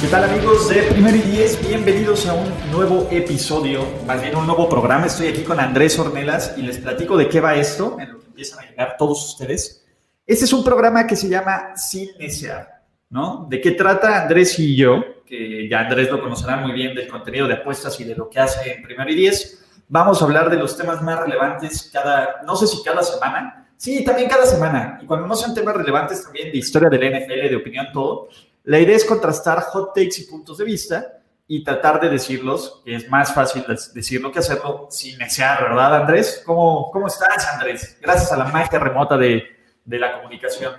¿Qué tal amigos de Primer y Diez? Bienvenidos a un nuevo episodio, más bien un nuevo programa. Estoy aquí con Andrés Ornelas y les platico de qué va esto, en lo que empiezan a llegar todos ustedes. Este es un programa que se llama Sin Desear, ¿no? ¿De qué trata Andrés y yo? Que ya Andrés lo conocerá muy bien del contenido de apuestas y de lo que hace en Primer y Diez. Vamos a hablar de los temas más relevantes cada, no sé si cada semana, Sí, también cada semana. Y cuando no sean temas relevantes también de historia del NFL, de opinión, todo, la idea es contrastar hot takes y puntos de vista y tratar de decirlos, que es más fácil decirlo que hacerlo sin desear, ¿verdad, Andrés? ¿Cómo, cómo estás, Andrés? Gracias a la magia remota de, de la comunicación.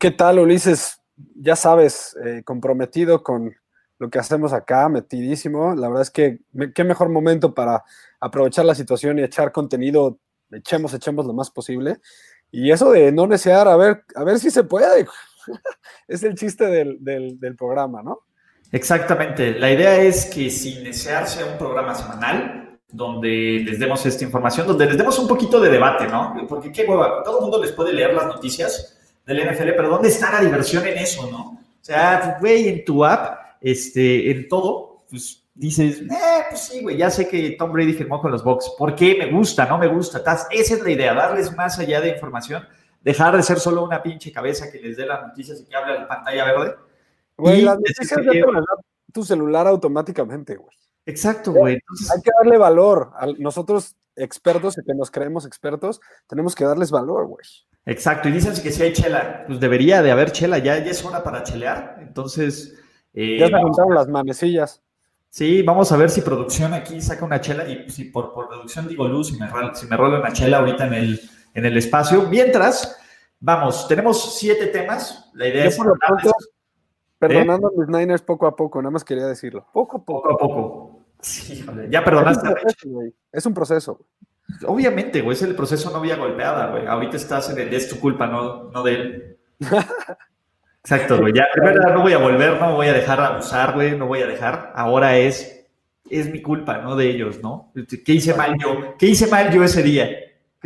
¿Qué tal, Ulises? Ya sabes, eh, comprometido con lo que hacemos acá, metidísimo. La verdad es que qué mejor momento para aprovechar la situación y echar contenido, echemos, echemos lo más posible. Y eso de no desear, a ver, a ver si se puede. es el chiste del, del, programa, ¿no? Exactamente. La idea es que sin desear sea un programa semanal donde les demos esta información, donde les demos un poquito de debate, ¿no? Porque qué hueva, todo el mundo les puede leer las noticias del NFL, pero ¿dónde está la diversión en eso, no? O sea, güey, en tu app, este, en todo, pues dices, eh, pues sí, güey, ya sé que Tom Brady firmó con los Bucks. ¿Por qué? Me gusta, no me gusta. Esa es la idea, darles más allá de información dejar de ser solo una pinche cabeza que les dé las noticias y que hable a la pantalla verde. Güey, las noticias ya te tu celular automáticamente, güey. Exacto, güey. Hay que darle valor. A nosotros, expertos y que nos creemos expertos, tenemos que darles valor, güey. Exacto, y dicen que si hay chela, pues debería de haber chela, ya, ya es hora para chelear. Entonces. Eh, ya se juntaron las manecillas. Sí, vamos a ver si producción aquí saca una chela y si por, por producción digo luz, si me, si me rola una chela ahorita en el, en el espacio. Mientras, vamos, tenemos siete temas. La idea es... perdonando a mis Niners poco a poco, nada más quería decirlo. Poco a poco. Poco a poco. Sí, ya perdonaste. Es un proceso. Obviamente, güey, es el proceso no vía golpeada, güey. Ahorita estás en el es tu culpa, no, no de él. Exacto, güey. Ya, primero no voy a volver, no voy a dejar abusar, güey, no voy a dejar. Ahora es, es mi culpa, no de ellos, ¿no? ¿Qué hice mal yo? ¿Qué hice mal yo ese día?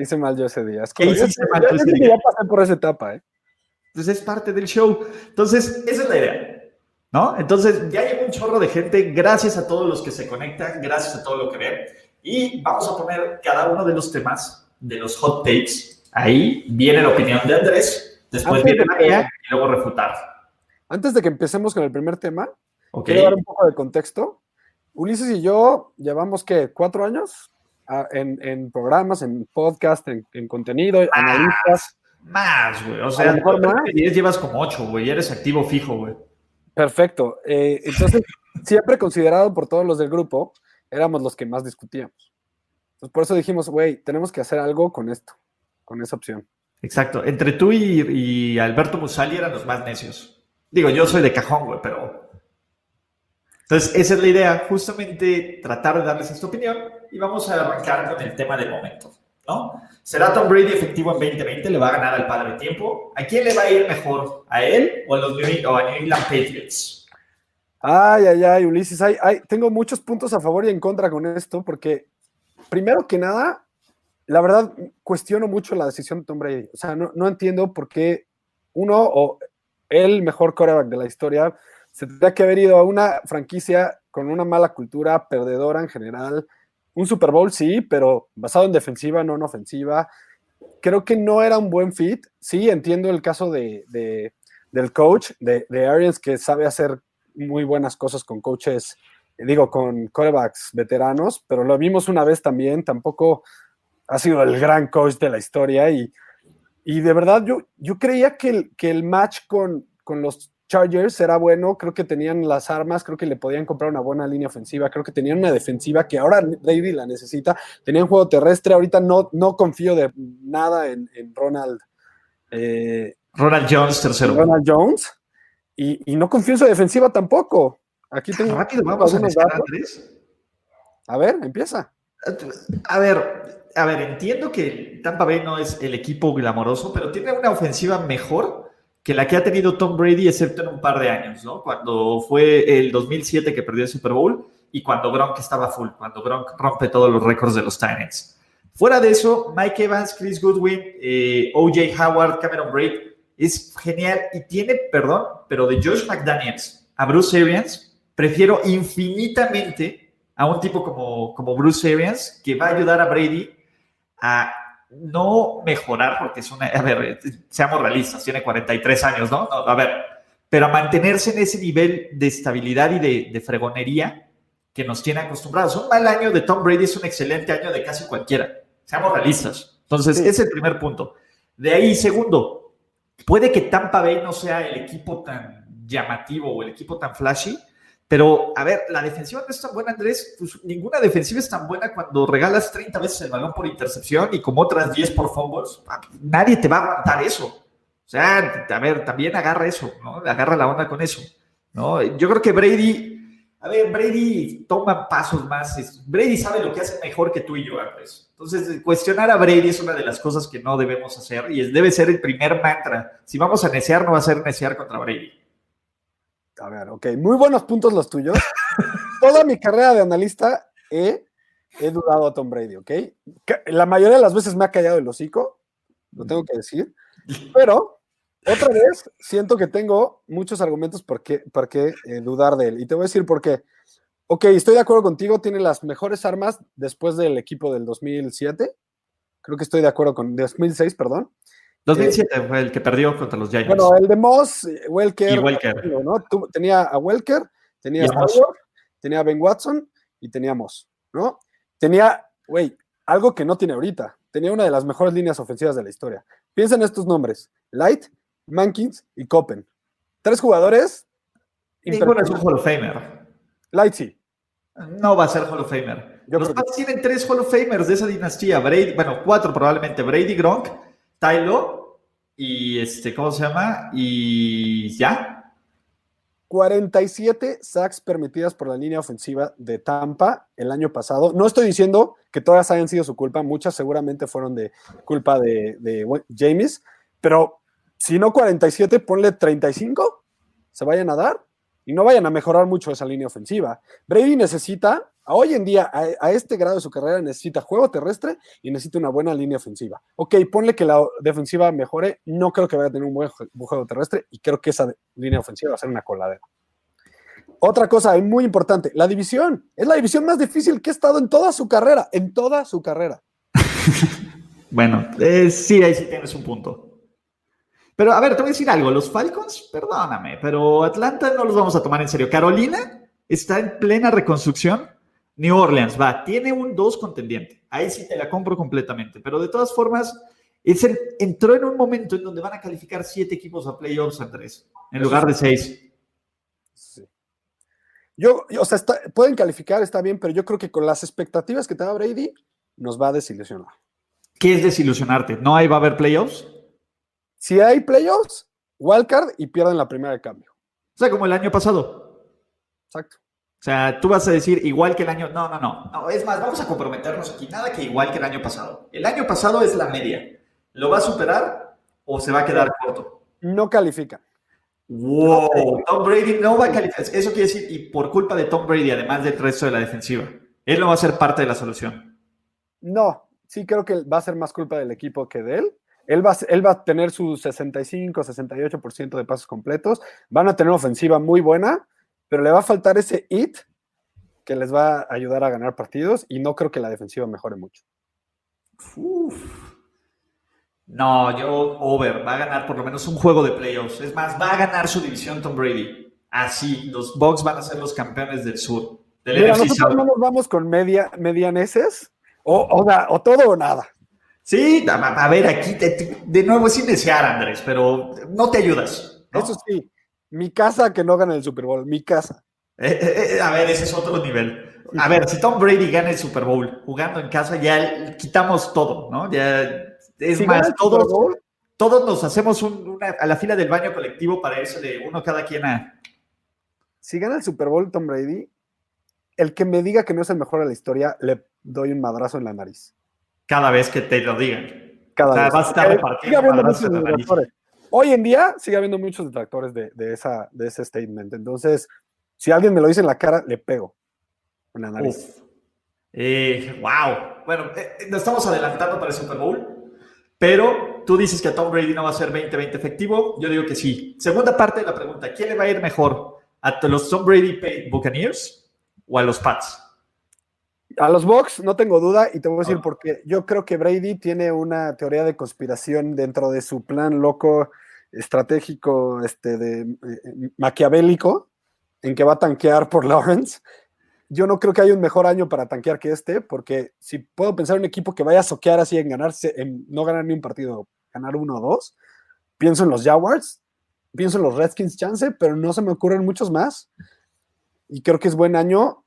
Hice mal yo ese día? Es ¿Qué hiciste mal yo ese día? Ya pasé por esa etapa, ¿eh? Entonces es parte del show. Entonces, esa es la idea. ¿No? Entonces, ya llegó un chorro de gente. Gracias a todos los que se conectan, gracias a todo lo que ven. Y vamos a poner cada uno de los temas de los hot takes. Ahí viene la opinión de Andrés, después viene la mía y luego refutar. Antes de que empecemos con el primer tema, quiero dar un poco de contexto. Ulises y yo llevamos, ¿qué? ¿Cuatro años? En, en, programas, en podcast, en, contenido, más, analistas. Más, güey. O sea, a lo mejor más. 10 llevas como 8, güey. Eres activo fijo, güey. Perfecto. Eh, entonces, siempre considerado por todos los del grupo, éramos los que más discutíamos. Entonces, por eso dijimos, güey, tenemos que hacer algo con esto, con esa opción. Exacto. Entre tú y, y Alberto Musali eran los más necios. Digo, yo soy de cajón, güey, pero entonces, esa es la idea, justamente tratar de darles esta opinión y vamos a arrancar con el tema del momento, ¿no? ¿Será Tom Brady efectivo en 2020? ¿Le va a ganar al padre tiempo? ¿A quién le va a ir mejor? ¿A él o a los New, England Patriots? Ay, ay, ay, Ulises, ay, ay, tengo muchos puntos a favor y en contra con esto, porque primero que nada, la verdad, cuestiono mucho la decisión de Tom Brady. O sea, no, no entiendo por qué uno o el mejor quarterback de la historia se tendría que haber ido a una franquicia con una mala cultura, perdedora en general. Un Super Bowl sí, pero basado en defensiva, no en ofensiva. Creo que no era un buen fit. Sí, entiendo el caso de, del coach, de, de Arians, que sabe hacer muy buenas cosas con coaches, digo, con quarterbacks veteranos, pero lo vimos una vez también, tampoco ha sido el gran coach de la historia y, y de verdad yo, yo creía que el, que el match con, con los Chargers era bueno, creo que tenían las armas, creo que le podían comprar una buena línea ofensiva, creo que tenían una defensiva que ahora David la necesita, tenían juego terrestre, ahorita no, no confío de nada en, Ronald. Eh, Ronald Jones, tercero. Ronald Jones. Y, no confío en su defensiva tampoco. Aquí tengo rápido, vamos a A ver, empieza. A ver, a ver, entiendo que Tampa Bay no es el equipo glamoroso, pero tiene una ofensiva mejor que la que ha tenido Tom Brady, excepto en un par de años, ¿no? Cuando fue el 2007 que perdió el Super Bowl y cuando Gronk estaba full, cuando Gronk rompe todos los récords de los Titans. Fuera de eso, Mike Evans, Chris Goodwin, eh, OJ Howard, Cameron Braid, es genial y tiene, perdón, pero de Josh McDaniels a Bruce Arians, prefiero infinitamente a un tipo como, como Bruce Arians que va a ayudar a Brady a no mejorar, porque es una, a ver, seamos realistas, tiene 43 años, ¿no? a ver, pero a mantenerse en ese nivel de estabilidad y de, fregonería que nos tiene acostumbrados. Un mal año de Tom Brady es un excelente año de casi cualquiera, seamos realistas. Entonces, ese es el primer punto. De ahí, segundo, puede que Tampa Bay no sea el equipo tan llamativo o el equipo tan flashy, pero, a ver, la defensiva no es tan buena, Andrés. Pues ninguna defensiva es tan buena cuando regalas 30 veces el balón por intercepción y como otras 10 por fumbles. Ah, nadie te va a aguantar eso. O sea, a ver, también agarra eso, ¿no? Agarra la onda con eso, ¿no? Yo creo que Brady, a ver, Brady toma pasos más. Brady sabe lo que hace mejor que tú y yo, Andrés. Entonces, cuestionar a Brady es una de las cosas que no debemos hacer y debe ser el primer mantra. Si vamos a necear, no va a ser necear contra Brady. A ver, ok, muy buenos puntos los tuyos. Toda mi carrera de analista he, he dudado a Tom Brady, ¿ok? La mayoría de las veces me ha callado el hocico, lo tengo que decir, pero otra vez siento que tengo muchos argumentos por qué, por qué eh, dudar de él. Y te voy a decir por qué. Ok, estoy de acuerdo contigo, tiene las mejores armas después del equipo del 2007. Creo que estoy de acuerdo con 2006, perdón. 2007 fue el que perdió contra los Giants. Bueno, el de Moss, eh, Welker. Y Welker. ¿no? tenía a Welker, tenía a Howard, tenía a Ben Watson y tenía a Moss, ¿no? Tenía, güey, algo que no tiene ahorita. Tenía una de las mejores líneas ofensivas de la historia. Piensa en estos nombres: Light, Mankins y Copen. Tres jugadores. Ninguno es un Hall of Famer. Light sí. No va a ser Hall of Famer. los Pats tienen tres Hall of Famers de esa dinastía. Brady, bueno, cuatro probablemente. Brady Gronk, Tylo y este, ¿cómo se llama? Y ya. 47 sacks permitidas por la línea ofensiva de Tampa el año pasado. No estoy diciendo que todas hayan sido su culpa, muchas seguramente fueron de culpa de, de James, pero si no 47, ponle 35, se vayan a dar y no vayan a mejorar mucho esa línea ofensiva. Brady necesita hoy en día, a, este grado de su carrera, necesita juego terrestre y necesita una buena línea ofensiva. Ok, ponle que la defensiva mejore, no creo que vaya a tener un buen juego terrestre y creo que esa línea ofensiva va a ser una coladera. Otra cosa muy importante, la división. Es la división más difícil que ha estado en toda su carrera, en toda su carrera. bueno, eh, sí, ahí sí tienes un punto. Pero a ver, te voy a decir algo, los Falcons, perdóname, pero Atlanta no los vamos a tomar en serio. Carolina está en plena reconstrucción New Orleans, va, tiene un 2 contendiente. Ahí sí te la compro completamente. Pero de todas formas, es entró en un momento en donde van a calificar siete equipos a playoffs, Andrés, en lugar de seis. Sí. Yo, o sea, pueden calificar, está bien, pero yo creo que con las expectativas que te da Brady, nos va a desilusionar. ¿Qué es desilusionarte? ¿No hay, va a haber playoffs? Si hay playoffs, wildcard y pierden la primera de cambio. O sea, como el año pasado. Exacto. O sea, tú vas a decir igual que el año. No, no, no. No, es más, vamos a comprometernos aquí. Nada que igual que el año pasado. El año pasado es la media. ¿Lo va a superar o se va a quedar corto? No califica. Wow, Tom Brady no va a calificar. Eso quiere decir, y por culpa de Tom Brady, además del resto de la defensiva, él no va a ser parte de la solución. No, sí creo que va a ser más culpa del equipo que de él. Él va, él va a tener sus 65, 68% de pasos completos. Van a tener una ofensiva muy buena pero le va a faltar ese hit que les va a ayudar a ganar partidos y no creo que la defensiva mejore mucho. No, yo over, va a ganar por lo menos un juego de playoffs. Es más, va a ganar su división Tom Brady. Así, los Bucks van a ser los campeones del sur. Mira, nosotros no nos vamos con media, medianeses o, o, todo o nada. Sí, a, ver, aquí de nuevo es iniciar, Andrés, pero no te ayudas. Eso sí, mi casa que no gane el Super Bowl, mi casa. Eh, eh, eh, a ver, ese es otro nivel. A ver, si Tom Brady gana el Super Bowl jugando en casa, ya quitamos todo, ¿no? Ya es más, todos, todos nos hacemos una, a la fila del baño colectivo para irse de uno cada quien a. Si gana el Super Bowl Tom Brady, el que me diga que no es el mejor de la historia, le doy un madrazo en la nariz. Cada vez que te lo digan. Cada vez. Va a estar repartiendo Hoy en día sigue habiendo muchos detractores de, ese statement. Entonces, si alguien me lo dice en la cara, le pego en la nariz. wow. Eh, bueno, eh, eh, nos estamos adelantando para el Super Bowl. Pero tú dices que Tom Brady no va a ser 20-20 efectivo. Yo digo que sí. Segunda parte de la pregunta: ¿quién le va a ir mejor? ¿A los Tom Brady Buccaneers o a los Pats? A los Bucks, no tengo duda, y te voy a decir ah. porque yo creo que Brady tiene una teoría de conspiración dentro de su plan loco, estratégico, este, de, eh, maquiavélico, en que va a tanquear por Lawrence yo no creo que haya un mejor año para tanquear que este, porque si puedo pensar en un equipo que vaya a soquear así en ganarse, en no ganar ni un partido, ganar uno o dos, pienso en los Jaguars, pienso en los Redskins chance, pero no se me ocurren muchos más. Y creo que es buen año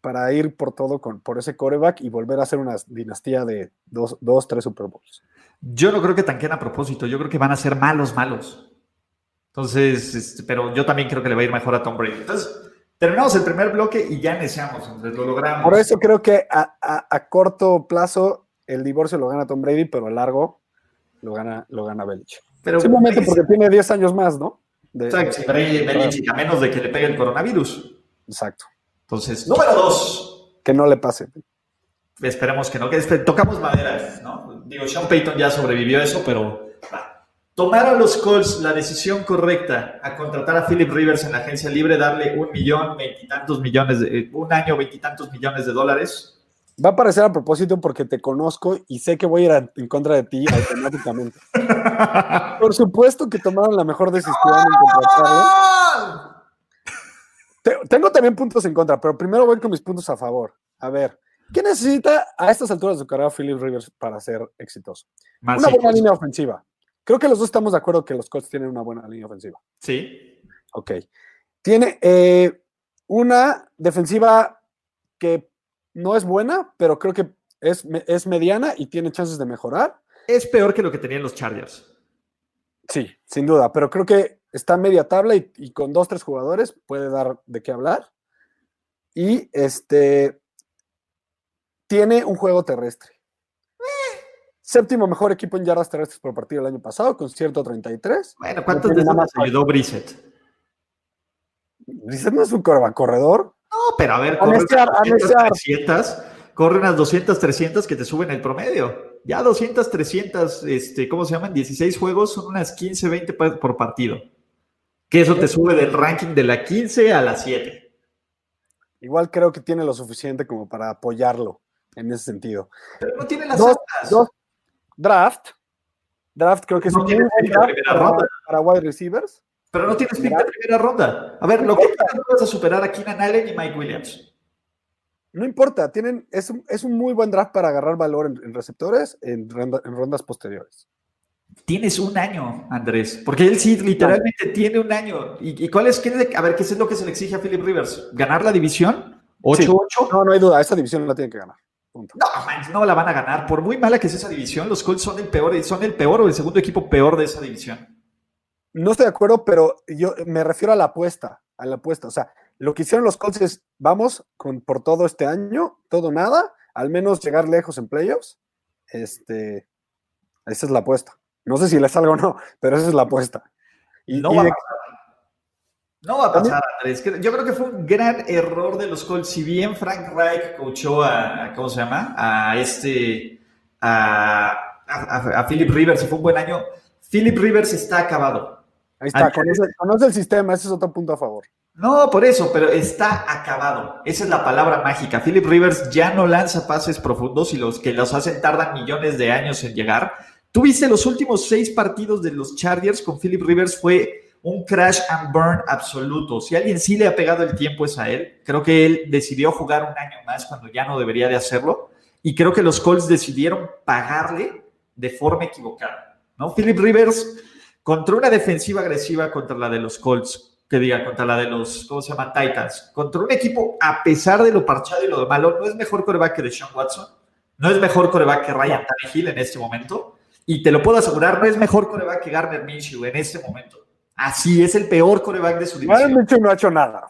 para ir por todo con, por ese coreback y volver a hacer una dinastía de dos, dos, tres Super Bowls. Yo no creo que tanqueen a propósito, yo creo que van a ser malos, malos. Entonces, este, pero yo también creo que le va a ir mejor a Tom Brady. Entonces, Terminamos el primer bloque y ya iniciamos, entonces lo logramos. Por eso creo que a, corto plazo el divorcio lo gana Tom Brady, pero a largo lo gana, lo gana Belichick. Pero Simplemente porque tiene 10 años más, ¿no? Exacto, Belichick, a menos de que le pegue el coronavirus. Exacto. Entonces, número dos. Que no le pase. Esperemos que no, que tocamos madera, ¿no? Digo, Sean Payton ya sobrevivió eso, pero ¿Tomaron los Colts la decisión correcta a contratar a Philip Rivers en la agencia libre, darle un millón, veintitantos millones, de, eh, un año, veintitantos millones de dólares? Va a parecer a propósito porque te conozco y sé que voy a ir en contra de ti automáticamente. Por supuesto que tomaron la mejor decisión en contratarlo. Tengo también puntos en contra, pero primero voy con mis puntos a favor. A ver, ¿qué necesita a estas alturas de su carrera Philip Rivers para ser exitoso? Una buena línea ofensiva. Creo que los dos estamos de acuerdo que los Colts tienen una buena línea ofensiva. Sí. Ok. Tiene eh, una defensiva que no es buena, pero creo que es, es mediana y tiene chances de mejorar. Es peor que lo que tenían los Chargers. Sí, sin duda, pero creo que está media tabla y, y, con dos, tres jugadores puede dar de qué hablar. Y este tiene un juego terrestre. Séptimo mejor equipo en yardas terrestres por partido el año pasado, con 133. Bueno, ¿cuántos de esos ayudó Brissett? Brissett no es un corredor. No, pero a ver, corre unas 300, corre unas 200, 300 que te suben el promedio. Ya 200, 300, este, ¿cómo se llaman? 16 juegos son unas 15, 20 por partido. Que eso te sube del ranking de la 15 a la 7. Igual creo que tiene lo suficiente como para apoyarlo en ese sentido. Pero no tiene las dos, dos, draft. Draft creo que es un tiene para, para wide receivers. Pero no tienes pick de primera ronda. A ver, lo que no vas a superar a Keenan Allen y Mike Williams. No importa, tienen, es, un, es un muy buen draft para agarrar valor en, receptores en, rondas posteriores. Tienes un año, Andrés, porque él sí literalmente tiene un año. ¿Y, cuál es? a ver, ¿qué es lo que se le exige a Philip Rivers? ¿Ganar la división? ¿8-8? No, no hay duda, esa división la tienen que ganar. No, no la van a ganar. Por muy mala que sea esa división, los Colts son el peor, son el peor o el segundo equipo peor de esa división. No estoy de acuerdo, pero yo me refiero a la apuesta, a la apuesta. O sea, lo que hicieron los Colts es, vamos con, por todo este año, todo nada, al menos llegar lejos en playoffs. Este, esa es la apuesta. No sé si les salga o no, pero esa es la apuesta. Y, no no va a pasar, Andrés. Yo creo que fue un gran error de los Colts. Si bien Frank Reich coachó a, ¿cómo se llama? A este, a, a, Philip Rivers, y fue un buen año. Philip Rivers está acabado. Ahí está, conoce, el sistema, ese es otro punto a favor. No, por eso, pero está acabado. Esa es la palabra mágica. Philip Rivers ya no lanza pases profundos y los que los hacen tardan millones de años en llegar. Tuviste los últimos seis partidos de los Chargers con Philip Rivers, fue un crash and burn absoluto. Si alguien sí le ha pegado el tiempo es a él. Creo que él decidió jugar un año más cuando ya no debería de hacerlo. Y creo que los Colts decidieron pagarle de forma equivocada. ¿no? Philip Rivers contra una defensiva agresiva contra la de los Colts, que diga, contra la de los, ¿cómo se llama? Titans. Contra un equipo, a pesar de lo parchado y lo malo, no es mejor coreback que de Sean Watson. No es mejor coreback que Ryan Tannehill en este momento Y te lo puedo asegurar, no es mejor coreback que Garner Minshew en este momento. Así es el peor coreback de su división. Garner Minshew no ha hecho nada.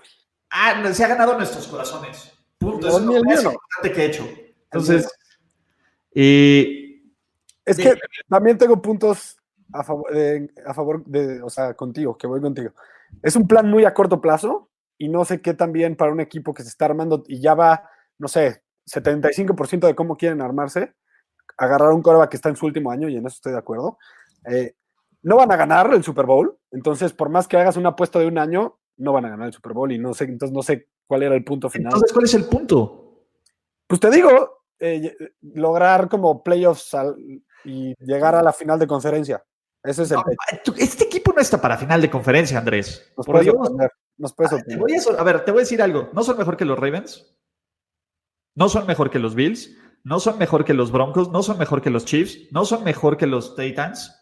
Ah, se ha ganado nuestros corazones. Punto. es lo más importante que he hecho. Entonces, eh, es que también tengo puntos a favor, de, a favor de, o sea, contigo, que voy contigo. Es un plan muy a corto plazo y no sé qué también para un equipo que se está armando y ya va, no sé, 75% de cómo quieren armarse, agarrar un coreback que está en su último año y en eso estoy de acuerdo. Eh, no van a ganar el Super Bowl, entonces por más que hagas una apuesta de un año, no van a ganar el Super Bowl y no sé, entonces no sé cuál era el punto final. Entonces, ¿cuál es el punto? Pues te digo, eh, lograr como playoffs y llegar a la final de conferencia. Ese es el este equipo no está para final de conferencia, Andrés. Nos Por Dios. Nos puedes a, a, ver, te voy a decir algo. ¿No son mejor que los Ravens? ¿No son mejor que los Bills? ¿No son mejor que los Broncos? ¿No son mejor que los Chiefs? ¿No son mejor que los Titans?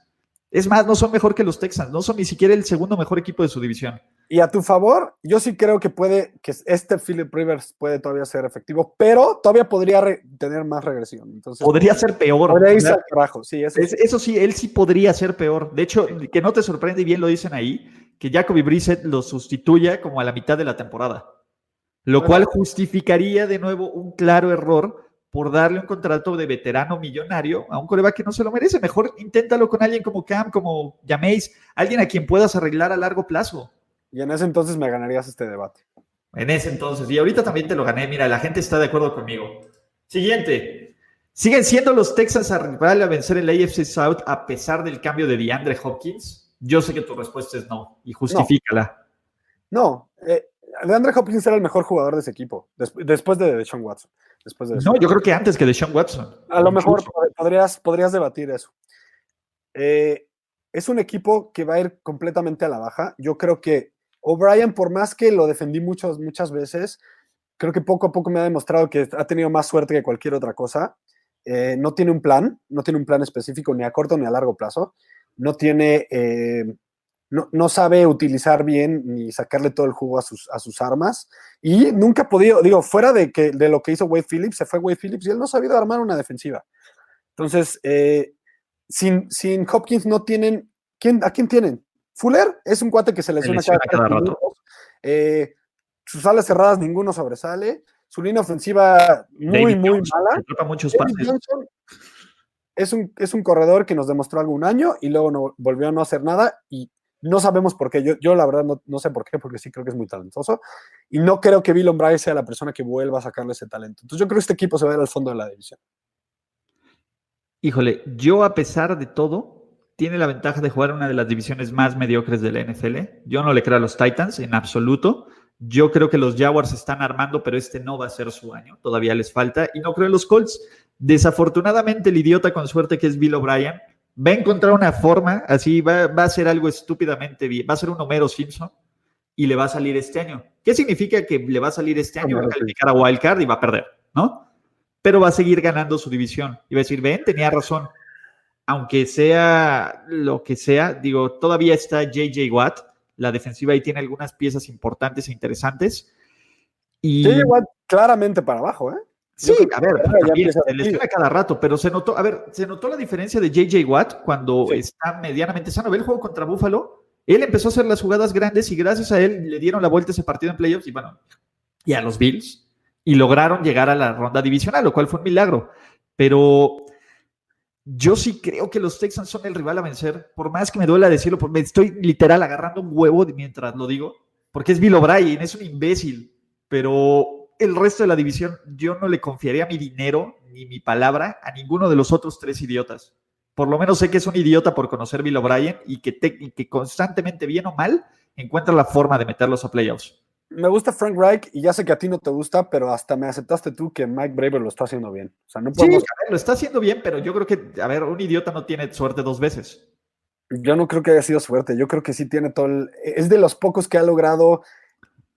Es más, no son mejor que los Texans, no son ni siquiera el segundo mejor equipo de su división. Y a tu favor, yo sí creo que puede, que este Philip Rivers puede todavía ser efectivo, pero todavía podría tener más regresión. Entonces, podría ser peor. Podría irse al carajo, sí. Eso, eso sí, él sí podría ser peor. De hecho, que no te sorprende, y bien lo dicen ahí, que Jacoby Brissett lo sustituya como a la mitad de la temporada. Lo cual justificaría de nuevo un claro error por darle un contrato de veterano millonario a un coreback que no se lo merece. Mejor inténtalo con alguien como Cam, como llaméis, alguien a quien puedas arreglar a largo plazo. Y en ese entonces me ganarías este debate. En ese entonces. Y ahorita también te lo gané. Mira, la gente está de acuerdo conmigo. Siguiente. ¿Siguen siendo los Texans a rival a vencer el AFC South a pesar del cambio de DeAndre Hopkins? Yo sé que tu respuesta es no. Y justifícala. No. Eh, DeAndre Hopkins era el mejor jugador de ese equipo. después de Deshaun Watson no, yo creo que antes que de Sean Watson. A lo mejor podrías, podrías debatir eso. Eh, es un equipo que va a ir completamente a la baja. Yo creo que O'Brien, por más que lo defendí muchas, muchas veces, creo que poco a poco me ha demostrado que ha tenido más suerte que cualquier otra cosa. Eh, no tiene un plan, no tiene un plan específico ni a corto ni a largo plazo. No tiene eh, no, sabe utilizar bien ni sacarle todo el jugo a sus, a sus armas. Y nunca ha podido, digo, fuera de, que, de lo que hizo Wade Phillips, se fue Wade Phillips y él no ha sabido armar una defensiva. Entonces, eh, sin, sin Hopkins no tienen. ¿quién, ¿A quién tienen? Fuller es un cuate que se lesiona, cada, cada rato. Eh, sus alas cerradas ninguno sobresale. Su línea ofensiva muy, muy mala. Muchos es un, es un corredor que nos demostró algún año y luego no, volvió a no hacer nada y no sabemos por qué. Yo, yo la verdad no, sé por qué, porque sí creo que es muy talentoso. Y no creo que Bill O'Brien sea la persona que vuelva a sacarle ese talento. Entonces yo creo que este equipo se va a ir al fondo de la división. Híjole, yo a pesar de todo, tiene la ventaja de jugar una de las divisiones más mediocres de la NFL. Yo no le creo a los Titans en absoluto. Yo creo que los Jaguars están armando, pero este no va a ser su año. Todavía les falta. Y no creo en los Colts. Desafortunadamente, el idiota con suerte que es Bill O'Brien va a encontrar una forma, así va, a ser algo estúpidamente bien, va a ser un Homero Simpson y le va a salir este año. ¿Qué significa que le va a salir este año? Va a calificar a Wildcard y va a perder, ¿no? Pero va a seguir ganando su división y va a decir, ven, tenía razón. Aunque sea lo que sea, digo, todavía está JJ Watt, la defensiva ahí tiene algunas piezas importantes e interesantes. Y... JJ Watt claramente para abajo, ¿eh? Sí, a ver, se lesiona cada rato, pero se notó, a ver, se notó la diferencia de JJ Watt cuando está medianamente sano. Ve el juego contra Buffalo, él empezó a hacer las jugadas grandes y gracias a él le dieron la vuelta ese partido en playoffs y bueno, y a los Bills y lograron llegar a la ronda divisional, lo cual fue un milagro. Pero yo sí creo que los Texans son el rival a vencer, por más que me duela decirlo, me estoy literal agarrando un huevo mientras lo digo, porque es Bill O'Brien, es un imbécil, pero el resto de la división, yo no le confiaría mi dinero ni mi palabra a ninguno de los otros tres idiotas. Por lo menos sé que es un idiota por conocer Bill O'Brien y que, que constantemente, bien o mal, encuentra la forma de meterlos a playoffs. Me gusta Frank Reich y ya sé que a ti no te gusta, pero hasta me aceptaste tú que Mike Braver lo está haciendo bien. O sea, no podemos... Sí, lo está haciendo bien, pero yo creo que, a ver, un idiota no tiene suerte dos veces. Yo no creo que haya sido suerte, yo creo que sí tiene todo el... Es de los pocos que ha logrado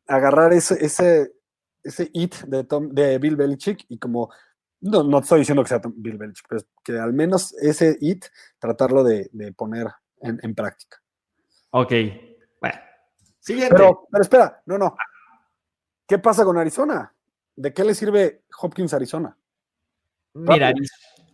agarrar ese, ese, ese hit de, Tom, de Bill Belichick y como, no, no estoy diciendo que sea Bill Belichick, pero que al menos ese hit tratarlo de, poner en, práctica. Ok, bueno. Siguiente. Pero, pero espera, no, no. ¿Qué pasa con Arizona? ¿De qué le sirve Hopkins Arizona? Mira,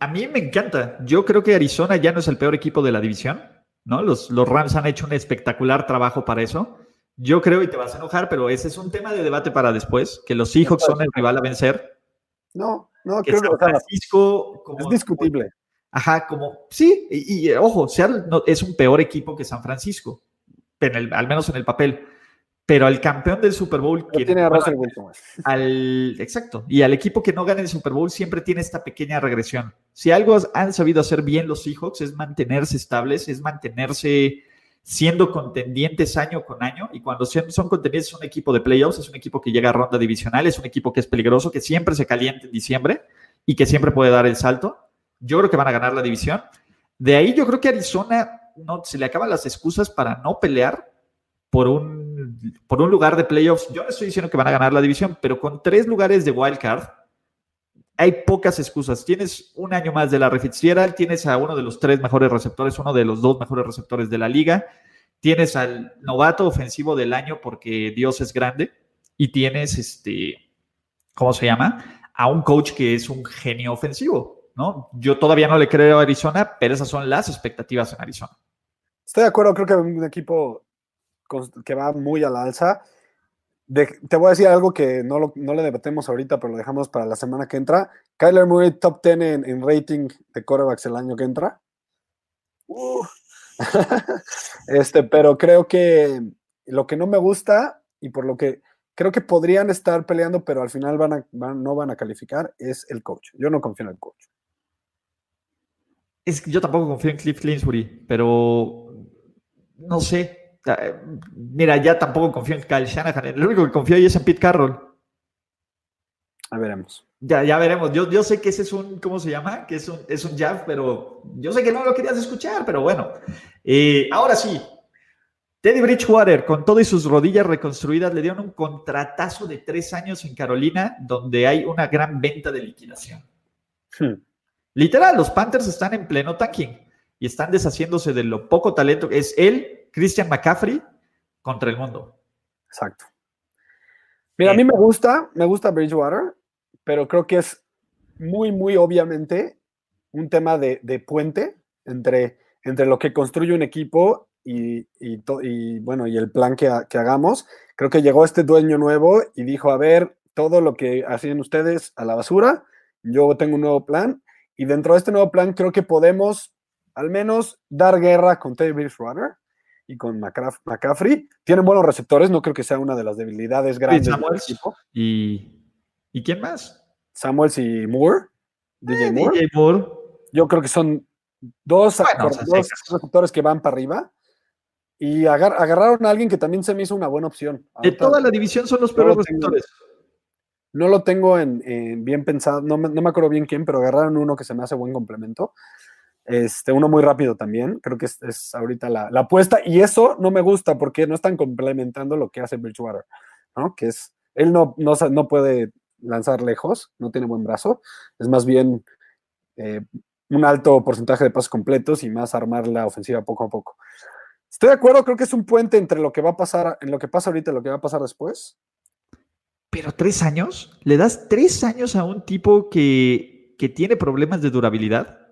A mí me encanta. Yo creo que Arizona ya no es el peor equipo de la división, ¿no? Los, los Rams han hecho un espectacular trabajo para eso. Yo creo, y te vas a enojar, pero ese es un tema de debate para después, que los Seahawks son el rival a vencer. No, no, creo que Francisco es discutible. Ajá, como, sí, y, ojo, Seattle es un peor equipo que San Francisco, al menos en el papel. Pero al campeón del Super Bowl. que tiene al, Exacto. Y al equipo que no gane el Super Bowl siempre tiene esta pequeña regresión. Si algo han sabido hacer bien los Seahawks es mantenerse estables, es mantenerse siendo contendientes año con año. Y cuando son contendientes, es un equipo de playoffs, es un equipo que llega a ronda divisional, es un equipo que es peligroso, que siempre se calienta en diciembre y que siempre puede dar el salto. Yo creo que van a ganar la división. De ahí yo creo que Arizona no, se le acaban las excusas para no pelear por un, por un lugar de playoffs. Yo no estoy diciendo que van a ganar la división, pero con tres lugares de wild card hay pocas excusas. Tienes un año más de la Fitzgerald, tienes a uno de los tres mejores receptores, uno de los dos mejores receptores de la liga, tienes al novato ofensivo del año porque Dios es grande y tienes este, ¿cómo se llama? A un coach que es un genio ofensivo, ¿no? Yo todavía no le creo a Arizona, pero esas son las expectativas en Arizona. Estoy de acuerdo, creo que un equipo que va muy a la alza te voy a decir algo que no, le debatemos ahorita, pero lo dejamos para la semana que entra. Kyler Murray top 10 en, rating de quarterbacks el año que entra. este, pero creo que lo que no me gusta y por lo que creo que podrían estar peleando, pero al final van no van a calificar, es el coach. Yo no confío en el coach. Es yo tampoco confío en Cliff Clinsbury, pero no sé, Mira, ya tampoco confío en Kyle Shanahan. El único que confío ahí es en Pete Carroll. A veremos. Ya, ya veremos. Yo, yo sé que ese es un, ¿cómo se llama? Que es un, es un jab, pero yo sé que no lo querías escuchar, pero bueno. Eh, ahora sí, Teddy Bridgewater, con todo y sus rodillas reconstruidas, le dieron un contratazo de tres años en Carolina, donde hay una gran venta de liquidación. Hmm. Literal, los Panthers están en pleno tanking y están deshaciéndose de lo poco talento que es él Christian McCaffrey contra el mundo. Exacto. Mira, a mí me gusta, me gusta Bridgewater, pero creo que es muy, muy obviamente un tema de, puente entre, entre lo que construye un equipo y, y, bueno, y el plan que, que, hagamos. Creo que llegó este dueño nuevo y dijo, a ver, todo lo que hacen ustedes a la basura, yo tengo un nuevo plan y dentro de este nuevo plan creo que podemos al menos dar guerra con Teddy Bridgewater y con McCaffrey. Tienen buenos receptores, no creo que sea una de las debilidades grandes del equipo. ¿Y, ¿Y quién más? Samuels y Moore. DJ, eh, Moore. Yo creo que son dos, receptores que van para arriba. Y agarraron a alguien que también se me hizo una buena opción. de toda la división son los peores receptores. No lo tengo en, bien pensado, no me, no me acuerdo bien quién, pero agarraron uno que se me hace buen complemento. Este, uno muy rápido también, creo que es, ahorita la, apuesta, y eso no me gusta porque no están complementando lo que hace Bridgewater, ¿no? Que es, él no, no, no puede lanzar lejos, no tiene buen brazo, es más bien eh, un alto porcentaje de pasos completos y más armar la ofensiva poco a poco. Estoy de acuerdo, creo que es un puente entre lo que va a pasar, en lo que pasa ahorita y lo que va a pasar después. Pero tres años, ¿le das tres años a un tipo que, que tiene problemas de durabilidad?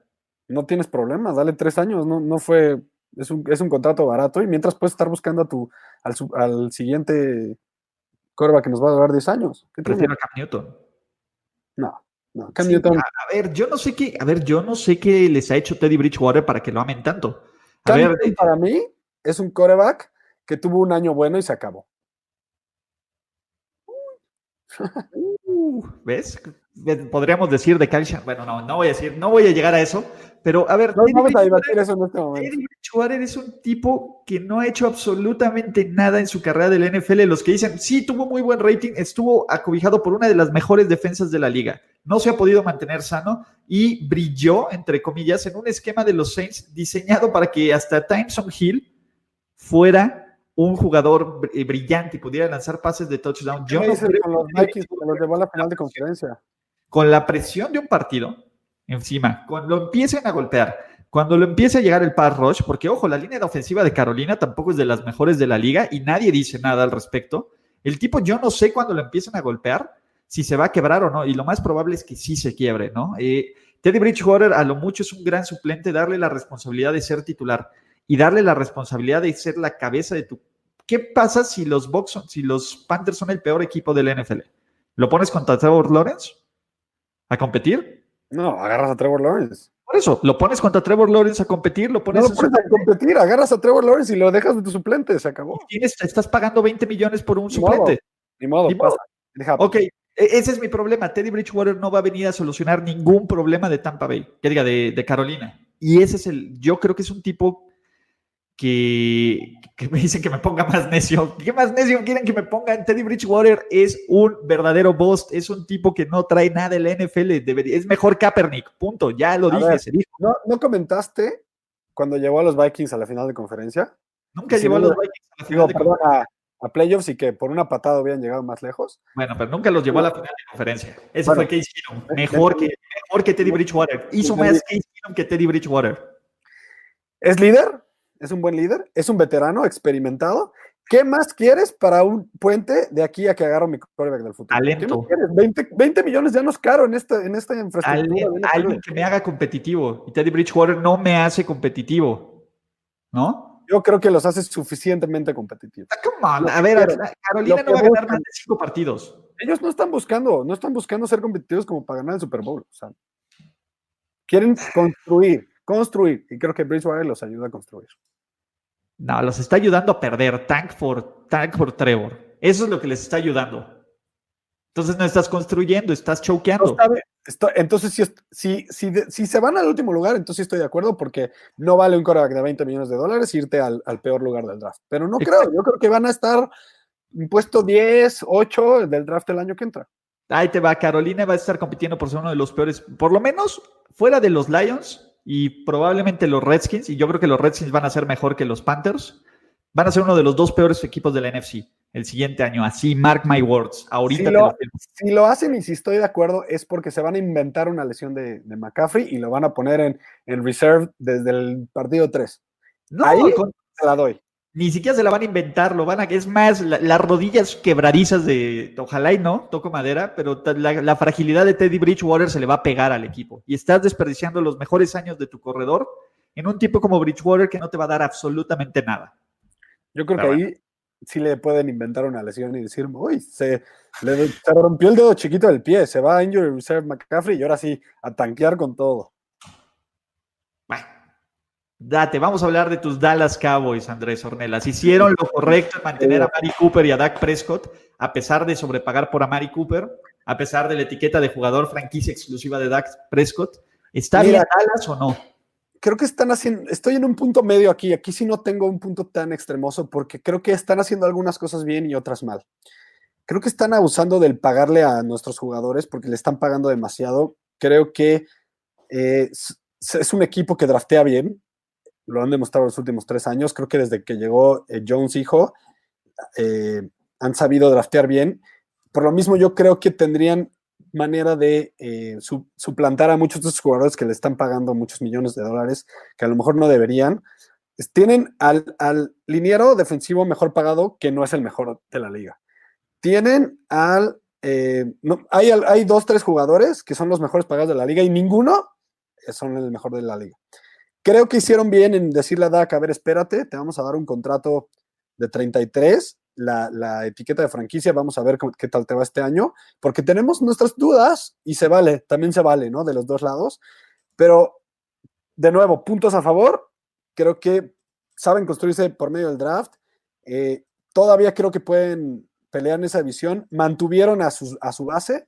No tienes problemas, dale tres años, no, no fue, es un, es un contrato barato y mientras puedes estar buscando a tu, al, al siguiente corva que nos va a durar 10 años. ¿Qué Prefiero a Cam Newton. No, no, Cam Newton. A, ver, yo no sé qué, a ver, yo no sé qué les ha hecho Teddy Bridgewater para que lo amen tanto. Cam Newton eh, para mí es un coreback que tuvo un año bueno y se acabó. Uh, ¿Ves? Podríamos decir de Kyle Bueno, no, no voy a decir, no voy a llegar a eso, pero a ver. No vamos a debatir eso en este momento. Eddie es un tipo que no ha hecho absolutamente nada en su carrera del NFL. Los que dicen, sí, tuvo muy buen rating, estuvo acobijado por una de las mejores defensas de la liga. No se ha podido mantener sano y brilló, entre comillas, en un esquema de los Saints diseñado para que hasta Timeson Hill fuera un jugador eh, brillante y pudiera lanzar pases de touchdown. Yo no con los Vikings a la final de conferencia. Con la presión de un partido encima, cuando lo empiecen a golpear, cuando lo empiece a llegar el pass rush, porque ojo, la línea de ofensiva de Carolina tampoco es de las mejores de la liga y nadie dice nada al respecto. El tipo, yo no sé cuando lo empiecen a golpear si se va a quebrar o no, y lo más probable es que sí se quiebre, ¿no? Eh, Teddy Bridgewater a lo mucho es un gran suplente, darle la responsabilidad de ser titular y darle la responsabilidad de ser la cabeza de tu... ¿Qué pasa si los Bucks si los Panthers son el peor equipo del NFL? ¿Lo pones contra Trevor Lawrence? ¿A competir? No, agarras a Trevor Lawrence. Por eso, lo pones contra Trevor Lawrence a competir, lo pones, no lo pones a competir, agarras a Trevor Lawrence y lo dejas de tu suplente, se acabó. Tienes, estás pagando 20 millones por un suplente. Ni modo, ni modo. Ok, e, ese es mi problema. Teddy Bridgewater no va a venir a solucionar ningún problema de Tampa Bay, que diga, de, de Carolina. Y ese es el, yo creo que es un tipo que, me dicen que me ponga más necio. ¿Qué más necio quieren que me pongan? Teddy Bridgewater es un verdadero boss, es un tipo que no trae nada del NFL, es mejor Kaepernick, punto, ya lo dije, se dijo. ¿no, comentaste cuando llevó a los Vikings a la final de conferencia? Nunca llevó a los Vikings a la final de conferencia. A, playoffs y que por una patada habían llegado más lejos. Bueno, pero nunca los llevó a la final de conferencia. Ese fue Case Keenum, mejor que, mejor que Teddy Bridgewater. Hizo más Case Keenum que Teddy Bridgewater. ¿Es líder? Es un buen líder, es un veterano experimentado. ¿Qué más quieres para un puente de aquí a que agarro mi quarterback del futuro? Talento. 20, millones ya no es caro en esta, en esta infraestructura. Alguien, que me haga competitivo. Y Teddy Bridgewater no me hace competitivo. ¿No? Yo creo que los hace suficientemente competitivos. Ah, a ver, Carolina no va a ganar más de cinco partidos. Ellos no están buscando, no están buscando ser competitivos como para ganar el Super Bowl. O sea, quieren construir, construir. Y creo que Bridgewater los ayuda a construir. No, los está ayudando a perder. Tank for, tank for Trevor. Eso es lo que les está ayudando. Entonces no estás construyendo, estás choqueando. entonces, si, si, si, si, se van al último lugar, entonces estoy de acuerdo porque no vale un coreback de 20 millones de dólares irte al, peor lugar del draft. Pero no creo, yo creo que van a estar puesto 10, 8 del draft el año que entra. Ahí te va, Carolina va a estar compitiendo por ser uno de los peores, por lo menos fuera de los Lions, y probablemente los Redskins, y yo creo que los Redskins van a ser mejor que los Panthers, van a ser uno de los dos peores equipos de la NFC el siguiente año. Así, mark my words. Ahorita si lo, hacen y si estoy de acuerdo, es porque se van a inventar una lesión de, McCaffrey y lo van a poner en, en reserve desde el partido 3. No, Ahí se la doy ni siquiera se la van a inventar, lo van a, es más, las rodillas quebradizas de, ojalá y no, toco madera, pero la, fragilidad de Teddy Bridgewater se le va a pegar al equipo. Y estás desperdiciando los mejores años de tu corredor en un tipo como Bridgewater que no te va a dar absolutamente nada. Yo creo que ahí sí le pueden inventar una lesión y decir, uy, se, le, se rompió el dedo chiquito del pie, se va a injury reserve McCaffrey y ahora sí, a tanquear con todo. Date, vamos a hablar de tus Dallas Cowboys, Andrés Ornelas. Hicieron lo correcto en mantener a Mari Cooper y a Dak Prescott, a pesar de sobrepagar por a Mari Cooper, a pesar de la etiqueta de jugador franquicia exclusiva de Dak Prescott. ¿Está bien Dallas o no? Creo que están haciendo, estoy en un punto medio aquí, aquí sí no tengo un punto tan extremoso porque creo que están haciendo algunas cosas bien y otras mal. Creo que están abusando del pagarle a nuestros jugadores porque le están pagando demasiado. Creo que eh, es un equipo que draftea bien, lo han demostrado los últimos tres años. Creo que desde que llegó eh, Jones hijo, eh, han sabido draftear bien. Por lo mismo, yo creo que tendrían manera de eh, suplantar a muchos de esos jugadores que le están pagando muchos millones de dólares, que a lo mejor no deberían. Tienen al, al liniero defensivo mejor pagado, que no es el mejor de la liga. Tienen al... no, hay, hay dos, tres jugadores que son los mejores pagados de la liga y ninguno son el mejor de la liga. Creo que hicieron bien en decirle a Dak, a ver, espérate, te vamos a dar un contrato de 33, la, la etiqueta de franquicia, vamos a ver qué tal te va este año, porque tenemos nuestras dudas y se vale, también se vale, ¿no? De los dos lados. Pero, de nuevo, puntos a favor, creo que saben construirse por medio del draft. Eh, todavía creo que pueden pelear en esa división. Mantuvieron a su, a su base.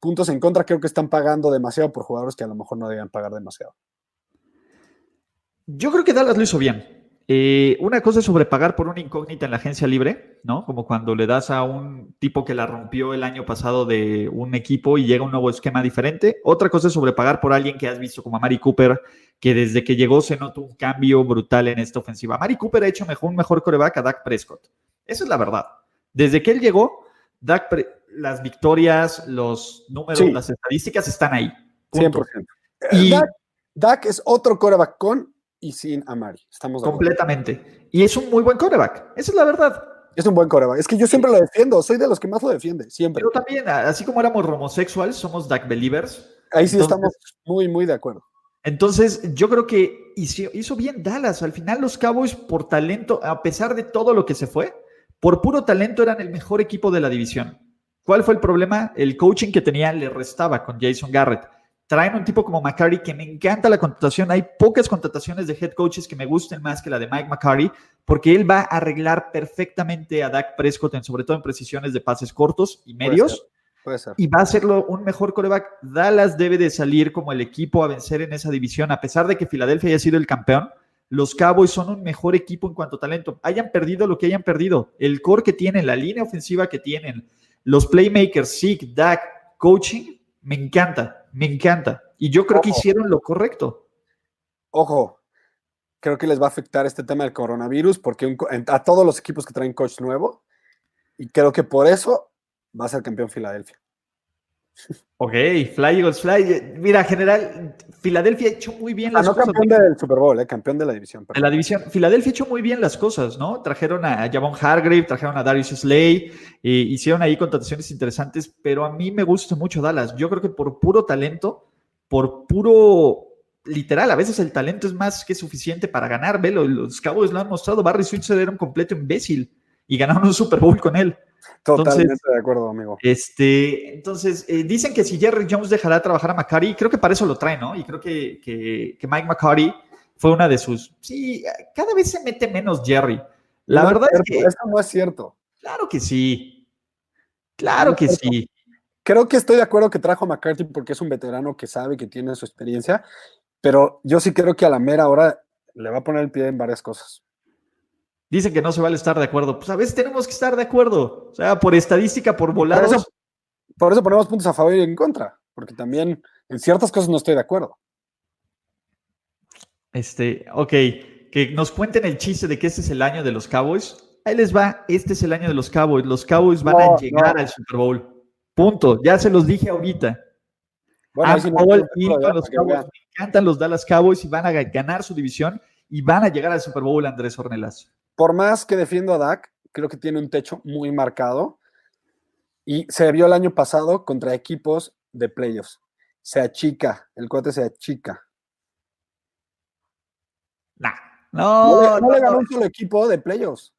Puntos en contra, creo que están pagando demasiado por jugadores que a lo mejor no debían pagar demasiado. Yo creo que Dallas lo hizo bien. Eh, una cosa es sobrepagar por una incógnita en la agencia libre, ¿no? Como cuando le das a un tipo que la rompió el año pasado de un equipo y llega un nuevo esquema diferente. Otra cosa es sobrepagar por alguien que has visto como a Mari Cooper, que desde que llegó se notó un cambio brutal en esta ofensiva. Mari Cooper ha hecho mejor, un mejor coreback a Dak Prescott. Esa es la verdad. Desde que él llegó, Dak las victorias, los números, las estadísticas están ahí. 100%. Y Dak, Dak es otro coreback con y sin Amari. Estamos Completamente. Y es un muy buen coreback. Esa es la verdad. Es un buen coreback. Es que yo siempre lo defiendo. Soy de los que más lo defiende. Siempre. Pero también, así como éramos homosexuales, somos Dak Believers. ahí sí estamos muy, muy de acuerdo. Entonces, yo creo que hizo, hizo, bien Dallas. Al final, los Cowboys, por talento, a pesar de todo lo que se fue, por puro talento eran el mejor equipo de la división. ¿Cuál fue el problema? El coaching que tenía le restaba con Jason Garrett. Traen un tipo como McCarty que me encanta la contratación. Hay pocas contrataciones de head coaches que me gusten más que la de Mike McCarty, porque él va a arreglar perfectamente a Dak Prescott, sobre todo en precisiones de pases cortos y medios. Puede ser. Y va a hacerlo un mejor coreback. Dallas debe de salir como el equipo a vencer en esa división, a pesar de que Filadelfia haya sido el campeón. Los Cowboys son un mejor equipo en cuanto a talento. Hayan perdido lo que hayan perdido. El core que tienen, la línea ofensiva que tienen, los playmakers, Zeke, Dak, coaching, me encanta, me encanta. Y yo creo que hicieron lo correcto. Ojo, creo que les va a afectar este tema del coronavirus porque a todos los equipos que traen coach nuevo, y creo que por eso va a ser campeón Filadelfia. Ok, Fly Eagles Fly. Mira, general, Filadelfia ha hecho muy bien ah, las cosas. No campeón del Super Bowl, eh, campeón de la división. De la división. Filadelfia ha hecho muy bien las cosas, ¿no? Trajeron a Javon Hargrave, trajeron a Darius Slay, eh, hicieron ahí contrataciones interesantes, pero a mí me gusta mucho Dallas. Yo creo que por puro talento, por puro literal, a veces el talento es más que suficiente para ganar. Velo, los Cowboys lo han mostrado. Barry Switzer era un completo imbécil y ganaron un Super Bowl con él. Totalmente de acuerdo, amigo. Este, entonces, eh, dicen que si Jerry Jones dejará trabajar a McCarty, creo que para eso lo trae, ¿no? Y creo que, que, Mike McCarty fue una de sus. Sí, cada vez se mete menos Jerry. La verdad es, que. Eso no es cierto. Claro que sí. Claro que sí. Creo que estoy de acuerdo que trajo a McCarthy porque es un veterano que sabe que tiene su experiencia, pero yo sí creo que a la mera hora le va a poner el pie en varias cosas. Dicen que no se vale estar de acuerdo. Pues a veces tenemos que estar de acuerdo. O sea, por estadística, por volados. Por eso, ponemos puntos a favor y en contra. Porque también en ciertas cosas no estoy de acuerdo. Este, ok. Que nos cuenten el chiste de que este es el año de los Cowboys. Ahí les va. Este es el año de los Cowboys. Los Cowboys van a llegar al Super Bowl. Punto. Ya se los dije ahorita. Bueno, los Cowboys, me encantan los Dallas Cowboys y van a ganar su división y van a llegar al Super Bowl, Andrés Ornelas por más que defiendo a Dak, creo que tiene un techo muy marcado y se vio el año pasado contra equipos de playoffs. Se achica, el cuate se achica. Nah, no, no, le ganó un solo equipo de playoffs.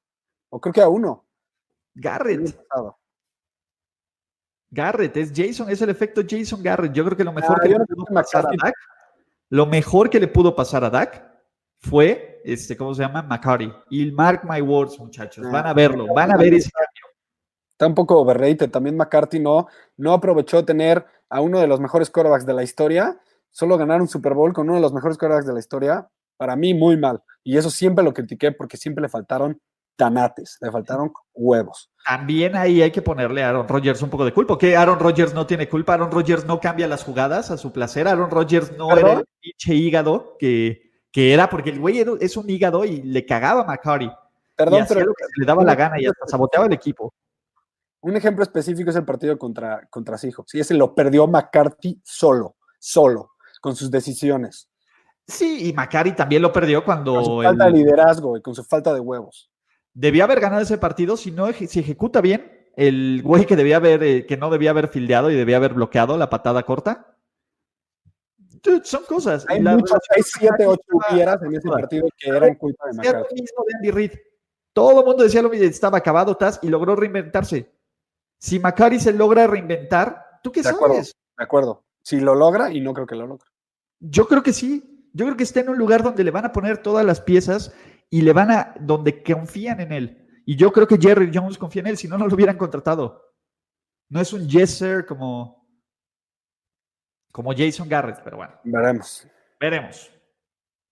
O creo que a uno. Garrett. Garrett, es Jason, es el efecto Jason Garrett. Yo creo que lo mejor ah, que le pudo pasar a Dak, lo mejor que le pudo pasar a Dak fue, este, ¿cómo se llama? McCarty. Y mark my words, muchachos. Van a verlo, van a ver ese cambio. Está un poco overrated. También McCarthy no, no aprovechó tener a uno de los mejores quarterbacks de la historia. Solo ganar un Super Bowl con uno de los mejores quarterbacks de la historia. Para mí, muy mal. Y eso siempre lo critiqué porque siempre le faltaron tanates, le faltaron huevos. También ahí hay que ponerle a Aaron Rodgers un poco de culpa, que Aaron Rodgers no tiene culpa, Aaron Rodgers no cambia las jugadas a su placer, Aaron Rodgers no era el pinche hígado que, que era porque el güey es un hígado y le cagaba a McCarty. Perdón, pero lo que le daba la gana y hasta saboteaba el equipo. Un ejemplo específico es el partido contra, contra Seahawks. Y ese lo perdió McCarthy solo, solo, con sus decisiones. Sí, y McCarty también lo perdió cuando. Con su falta de liderazgo y con su falta de huevos. Debía haber ganado ese partido si no si ejecuta bien. El güey que debía haber, eh, que no debía haber fildeado y debía haber bloqueado la patada corta, son cosas. Hay, muchas, hay siete, ocho hubieras en ese partido que eran culpa de McCarthy. mismo de Andy Reid. Todo el mundo decía lo mismo, estaba acabado, Taz, y logró reinventarse. Si McCarthy se logra reinventar, ¿tú qué de sabes? Acuerdo, de acuerdo. Si lo logra, y no creo que lo logre. Yo creo que sí. Yo creo que está en un lugar donde le van a poner todas las piezas y le van a, donde confían en él. Y yo creo que Jerry Jones confía en él, si no, no lo hubieran contratado. No es un yes, sir, como como Jason Garrett, pero bueno. Veremos. Veremos.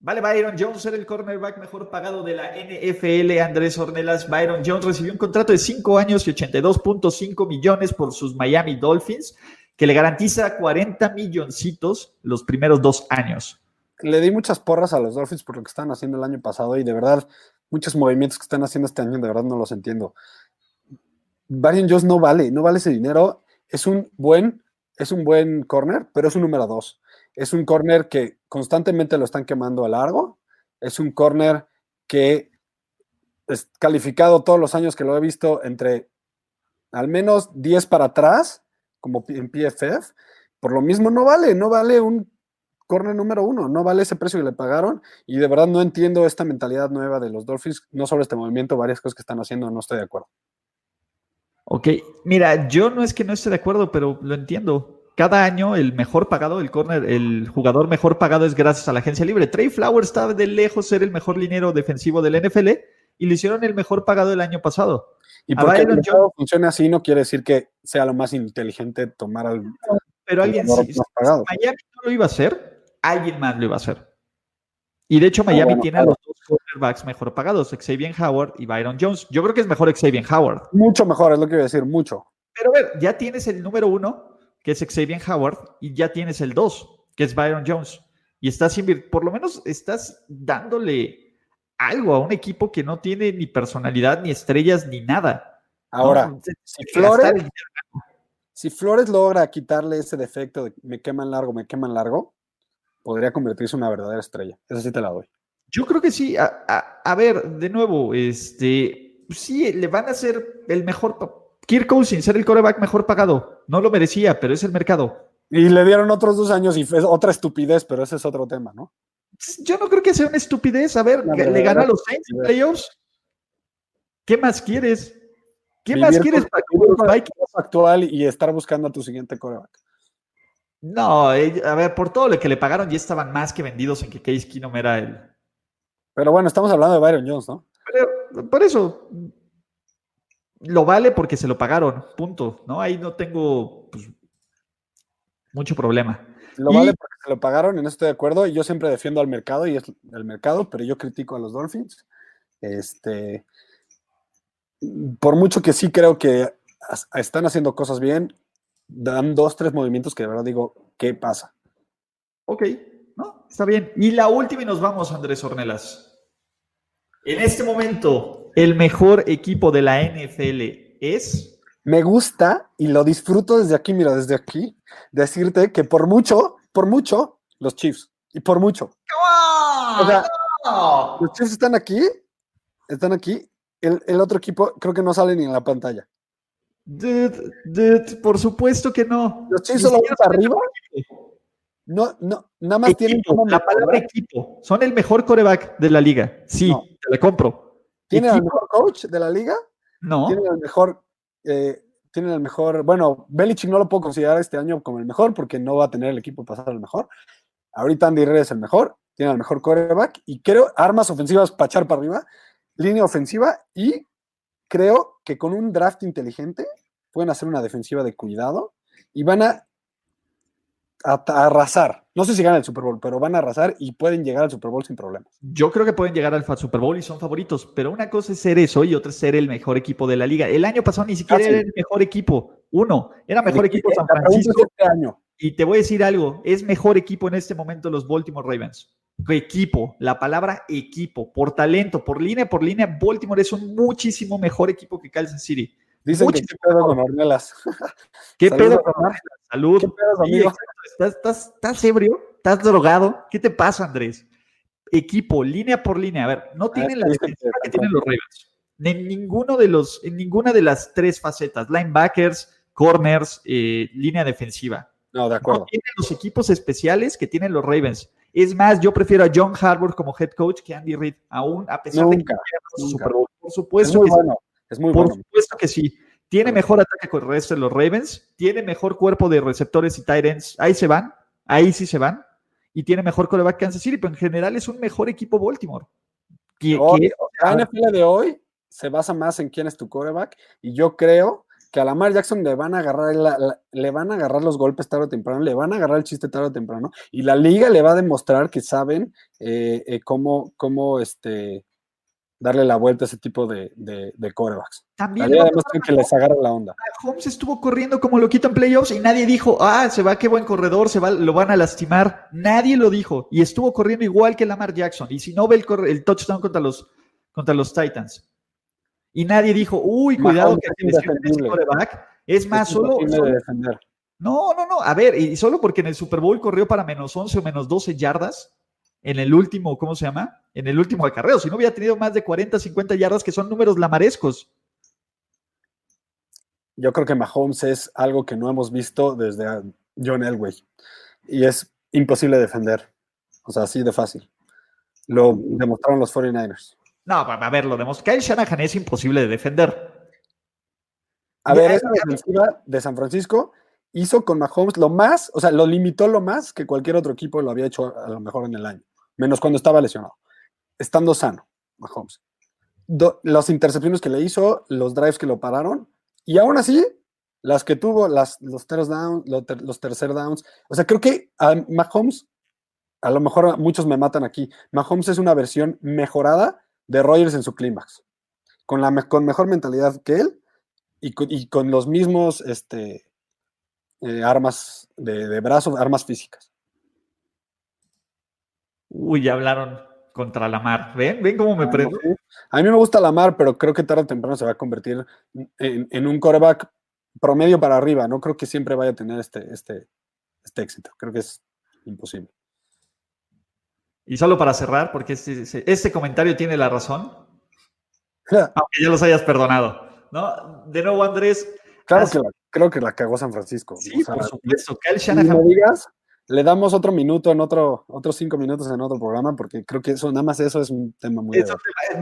Vale, Byron Jones era el cornerback mejor pagado de la NFL. Andrés Ornelas. Byron Jones recibió un contrato de 5 años y 82.5 millones por sus Miami Dolphins, que le garantiza 40 milloncitos los primeros dos años. Le di muchas porras a los Dolphins por lo que están haciendo el año pasado y de verdad, muchos movimientos que están haciendo este año, de verdad no los entiendo. Byron Jones no vale, no vale ese dinero. Es un buen es un buen corner, pero es un número dos. Es un corner que constantemente lo están quemando a largo. Es un corner que es calificado todos los años que lo he visto entre al menos 10 para atrás, como en PFF, por lo mismo no vale, no vale un corner número uno, no vale ese precio que le pagaron y de verdad no entiendo esta mentalidad nueva de los Dolphins, no sobre este movimiento, varias cosas que están haciendo, no estoy de acuerdo. Ok, mira, yo no es que no esté de acuerdo, pero lo entiendo. Cada año el mejor pagado, el corner, el jugador mejor pagado es gracias a la agencia libre. Trey Flowers estaba de lejos ser el mejor linero defensivo del NFL y le hicieron el mejor pagado el año pasado. Y porque el funciona así no quiere decir que sea lo más inteligente tomar al. Pero alguien, si, Miami no lo iba a hacer, alguien más lo iba a hacer. Y de hecho, ah, Miami tiene a los dos quarterbacks mejor pagados, Xavier Howard y Byron Jones. Yo creo que es mejor Xavier Howard. Mucho mejor, es lo que iba a decir, mucho. Pero a ver, ya tienes el número uno, que es Xavier Howard, y ya tienes el dos, que es Byron Jones. Y estás, por lo menos estás dándole algo a un equipo que no tiene ni personalidad, ni estrellas, ni nada. Ahora, si, Flores, si Flores logra quitarle ese defecto de me queman largo, me queman largo, podría convertirse en una verdadera estrella. Esa sí te la doy. Yo creo que sí. A, ver, de nuevo, este, sí, le van a hacer el mejor. Kirk Cousins ser el coreback mejor pagado. No lo merecía, pero es el mercado. Y le dieron otros dos años y fue otra estupidez, pero ese es otro tema, ¿no? Yo no creo que sea una estupidez. A ver, le gana a los Saints en playoffs. ¿Qué más quieres? ¿Qué más quieres para que actual y estar buscando a tu siguiente coreback? No, a ver, por todo lo que le pagaron ya estaban más que vendidos en que Case Keenum era el. Pero bueno, estamos hablando de Byron Jones, ¿no? por eso lo vale porque se lo pagaron, punto. ¿No? Ahí no tengo pues, mucho problema. Lo vale porque se lo pagaron, en eso estoy de acuerdo. Y yo siempre defiendo al mercado y es el mercado, pero yo critico a los Dolphins. Este, por mucho que sí creo que están haciendo cosas bien, dan dos, tres movimientos que de verdad digo, ¿qué pasa? Ok, ¿no? Está bien. Y la última y nos vamos, Andrés Ornelas. En este momento, el mejor equipo de la NFL es... Me gusta y lo disfruto desde aquí, mira, desde aquí, decirte que por mucho, por mucho, los Chiefs. Y por mucho. o sea, los Chiefs están aquí, están aquí. El, el otro equipo creo que no sale ni en la pantalla por supuesto que no. ¿Los Chiefs solo para arriba? No, no, nada más tienen como la palabra equipo. Son el mejor coreback de la liga. Sí, te la compro. ¿Tienen el mejor coach de la liga? No. Tienen el mejor, eh, tienen el mejor, bueno, Belichick no lo puedo considerar este año como el mejor porque no va a tener el equipo pasado el mejor. Ahorita Andy Reid es el mejor, tiene el mejor coreback y creo armas ofensivas para echar para arriba, línea ofensiva y creo que con un draft inteligente pueden hacer una defensiva de cuidado y van a, arrasar. No sé si ganan el Super Bowl, pero van a arrasar y pueden llegar al Super Bowl sin problemas. Yo creo que pueden llegar al Super Bowl y son favoritos, pero una cosa es ser eso y otra es ser el mejor equipo de la liga. El año pasado ni siquiera era el mejor equipo. Uno, era mejor equipo San Francisco. Este año. Y te voy a decir algo, es mejor equipo en este momento los Baltimore Ravens equipo, la palabra equipo, por talento, por línea por línea, Baltimore es un muchísimo mejor equipo que Kansas City. Dicen que qué pedo con Ornelas. ¿Qué pedo con Ornelas? Salud. ¿Qué pedo, ¿Estás, ¿Estás, ebrio? ¿Estás drogado? ¿Qué te pasa, Andrés? Equipo, línea por línea. A ver, no ah, tienen la defensiva que tienen los Ravens. En ninguno de los, en ninguna de las tres facetas, linebackers, corners, eh, línea defensiva. No, de acuerdo. No tienen los equipos especiales que tienen los Ravens. Es más, yo prefiero a John Harbour como head coach que Andy Reid, aún a pesar de que Super Bowl. Por supuesto que sí. Es muy Por supuesto que sí. Tiene mejor ataque con el resto de los Ravens, tiene mejor cuerpo de receptores y tight ends. Ahí se van, ahí sí se van. Y tiene mejor coreback Kansas City, pero en general es un mejor equipo Baltimore. la NFL de hoy se basa más en quién es tu coreback y yo creo que a Lamar Jackson le van a agarrar le van a agarrar los golpes tarde o temprano, le van a agarrar el chiste tarde o temprano y la liga le va a demostrar que saben eh, eh, cómo, cómo este, darle la vuelta a ese tipo de, de, corebacks. También que les agarra la onda. Holmes estuvo corriendo como lo quito en playoffs y nadie dijo, ah, se va, qué buen corredor, se va, lo van a lastimar. Nadie lo dijo. Y estuvo corriendo igual que Lamar Jackson. Y si no ve el, el touchdown contra los, contra los Titans. Y nadie dijo, uy, cuidado que es coreback. Es más, solo, No, no, no. A ver, y solo porque en el Super Bowl corrió para menos 11 o menos 12 yardas, en el último, ¿cómo se llama? En el último acarreo. Si no hubiera tenido más de 40, 50 yardas, que son números lamarescos. Yo creo que Mahomes es algo que no hemos visto desde John Elway. Y es imposible defender. O sea, así de fácil. Lo demostraron los 49ers. No, a ver, lo demostró. Kyle Shanahan es imposible de defender. A ver, esa defensiva de San Francisco hizo con Mahomes lo más, o sea, lo limitó lo más que cualquier otro equipo lo había hecho a lo mejor en el año, menos cuando estaba lesionado, estando sano, Mahomes. las intercepciones que le hizo, los drives que lo pararon, y aún así, las que tuvo, las, los, downs, los, tercer downs, o sea, creo que a Mahomes, a lo mejor muchos me matan aquí, Mahomes es una versión mejorada de Rogers en su clímax, con, la, con mejor mentalidad que él y con, y con los mismos, este, eh, armas de, de brazo, armas físicas. Uy, ya hablaron contra la mar. ¿Ven? ¿Ven cómo me ah, prendo? A mí me gusta la mar, pero creo que tarde o temprano se va a convertir en, un coreback promedio para arriba. No creo que siempre vaya a tener este, este, este éxito. Creo que es imposible. Y solo para cerrar, porque este, este comentario tiene la razón, aunque ya los hayas perdonado. ¿no? De nuevo, Andrés, Claro que creo que la cagó San Francisco. Sí, por supuesto. Kyle Shanahan. digas, le damos otro minuto en otro, otros cinco minutos en otro programa, porque creo que eso, nada más eso es un tema muy.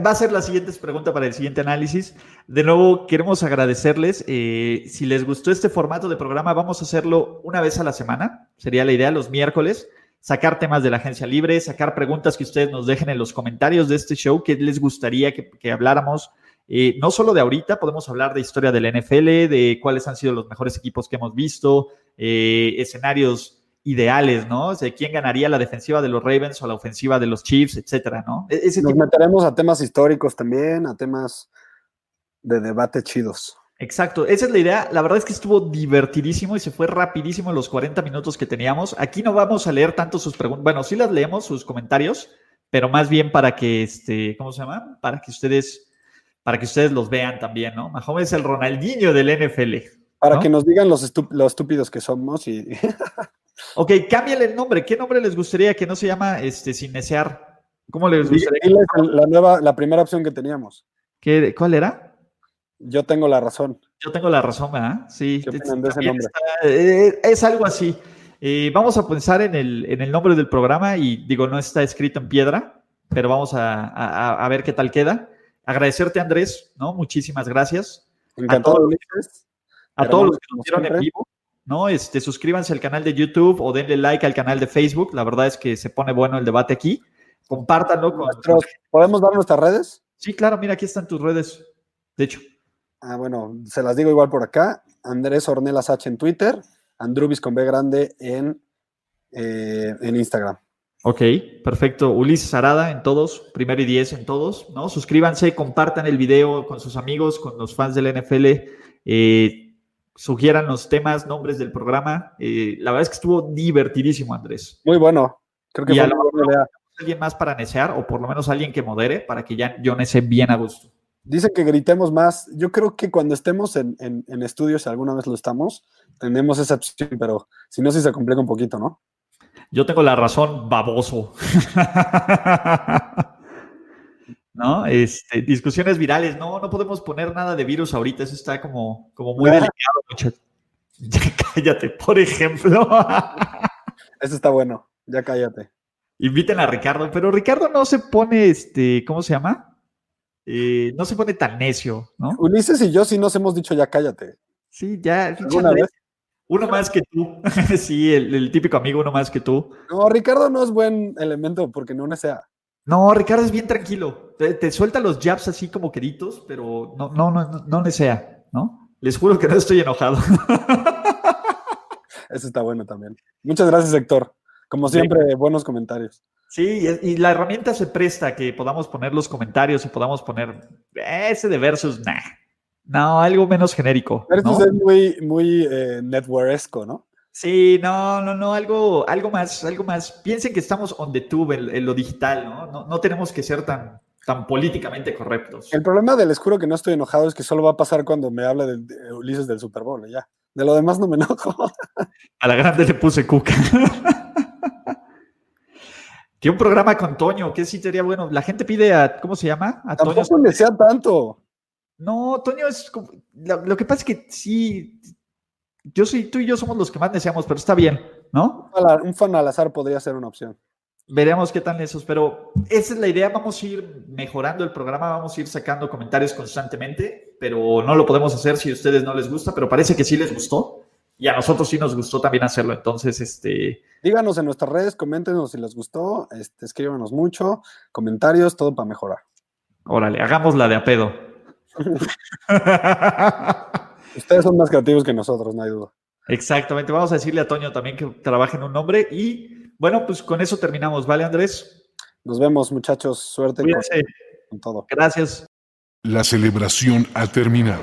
va a ser la siguiente pregunta para el siguiente análisis. De nuevo, queremos agradecerles. Eh, si les gustó este formato de programa, vamos a hacerlo una vez a la semana. Sería la idea, los miércoles. Sacar temas de la agencia libre, sacar preguntas que ustedes nos dejen en los comentarios de este show, que les gustaría que, que habláramos eh, no solo de ahorita, podemos hablar de historia del NFL, de cuáles han sido los mejores equipos que hemos visto, eh, escenarios ideales, ¿no? O sea, quién ganaría la defensiva de los Ravens o la ofensiva de los Chiefs, etcétera, ¿no? E-, Nos meteremos a temas históricos también, a temas de debate chidos. Exacto, esa es la idea. La verdad es que estuvo divertidísimo y se fue rapidísimo los 40 minutos que teníamos. Aquí no vamos a leer tanto sus preguntas, bueno, sí las leemos, sus comentarios, pero más bien para que, este, ¿cómo se llama? Para que ustedes para que ustedes los vean también, ¿no? Mahomes es el Ronaldinho del NFL. Para que nos digan los, estúpidos que somos y... ok, cámbiale el nombre. ¿Qué nombre les gustaría que no se llama este, sin desear? ¿Cómo les gustaría? la, nueva, la primera opción que teníamos. ¿Qué, ¿Cuál era? Yo tengo la razón. Yo tengo la razón, ¿verdad? Sí. Eh, es algo así. Eh, vamos a pensar en el, en el nombre del programa y digo, no está escrito en piedra, pero vamos a, a ver qué tal queda agradecerte, Andrés, ¿no? Muchísimas gracias. Encantado, a todos, a todos los que nos vieron en vivo, ¿no? Este, suscríbanse al canal de YouTube o denle like al canal de Facebook. La verdad es que se pone bueno el debate aquí. Compártanlo con. ¿Podemos dar nuestras redes? Sí, claro, mira, aquí están tus redes. De hecho. Ah, bueno, se las digo igual por acá. Andrés Ornelas H en Twitter, Andrubis con B grande en, eh, en Instagram. Ok, perfecto. Ulises Arada en todos, primero y diez en todos, ¿no? Suscríbanse, compartan el video con sus amigos, con los fans del NFL, eh, sugieran los temas, nombres del programa. Eh, la verdad es que estuvo divertidísimo, Andrés. Muy bueno. Creo que y a lo mejor alguien más para necear, o por lo menos alguien que modere, para que ya yo nece bien a gusto. Dice que gritemos más. Yo creo que cuando estemos en, en, en estudios, alguna vez lo estamos, tenemos esa opción, pero si no, sí se complica un poquito, ¿no? Yo tengo la razón, baboso. ¿No? Este, discusiones virales. No, no podemos poner nada de virus ahorita. Eso está como, como muy delicado, muchachos. Ya cállate, por ejemplo. Eso está bueno. Ya cállate. Inviten a Ricardo, pero Ricardo no se pone, este, ¿cómo se llama? Eh, no se pone tan necio, ¿no? Ulises y yo sí nos hemos dicho ya cállate. Sí, ya. Uno más que tú. sí, el, típico amigo, uno más que tú. No, Ricardo no es buen elemento porque no sea. No, Ricardo es bien tranquilo. Te, suelta los jabs así como queridos, pero no, no, no, no desea, ¿no? Les juro que no estoy enojado. Eso está bueno también. Muchas gracias, Héctor. Como siempre, buenos comentarios. Sí, y la herramienta se presta a que podamos poner los comentarios y podamos poner ese de versus, nah, no, algo menos genérico. ¿no? es muy, muy eh, ¿no? Sí, no, no, no, algo, algo más, algo más. Piensen que estamos on the tube en, lo digital, ¿no? ¿no? tenemos que ser tan, tan políticamente correctos. El problema del escuro que no estoy enojado es que solo va a pasar cuando me habla de, Ulises del Super Bowl, ya. De lo demás no me enojo. A la grande le puse cuca. Tiene un programa con Toño, que sí sería bueno. La gente pide a, ¿cómo se llama? A Tampoco Toño. sea tanto. No, Toño es como, lo, que pasa es que sí, yo sí, tú y yo somos los que más deseamos, pero está bien, ¿no? Un fan al azar podría ser una opción. Veremos qué tal esos, pero esa es la idea. Vamos a ir mejorando el programa, vamos a ir sacando comentarios constantemente, pero no lo podemos hacer si a ustedes no les gusta, pero parece que sí les gustó y a nosotros sí nos gustó también hacerlo. Entonces, este. Díganos en nuestras redes, coméntenos si les gustó, este, escríbanos mucho, comentarios, todo para mejorar. Órale, hagamos la de a pedo. Ustedes son más creativos que nosotros, no hay duda. Exactamente. Vamos a decirle a Toño también que trabaje en un nombre. Y bueno, pues con eso terminamos. ¿Vale, Andrés? Nos vemos, muchachos. Suerte con, todo. Gracias. La celebración ha terminado.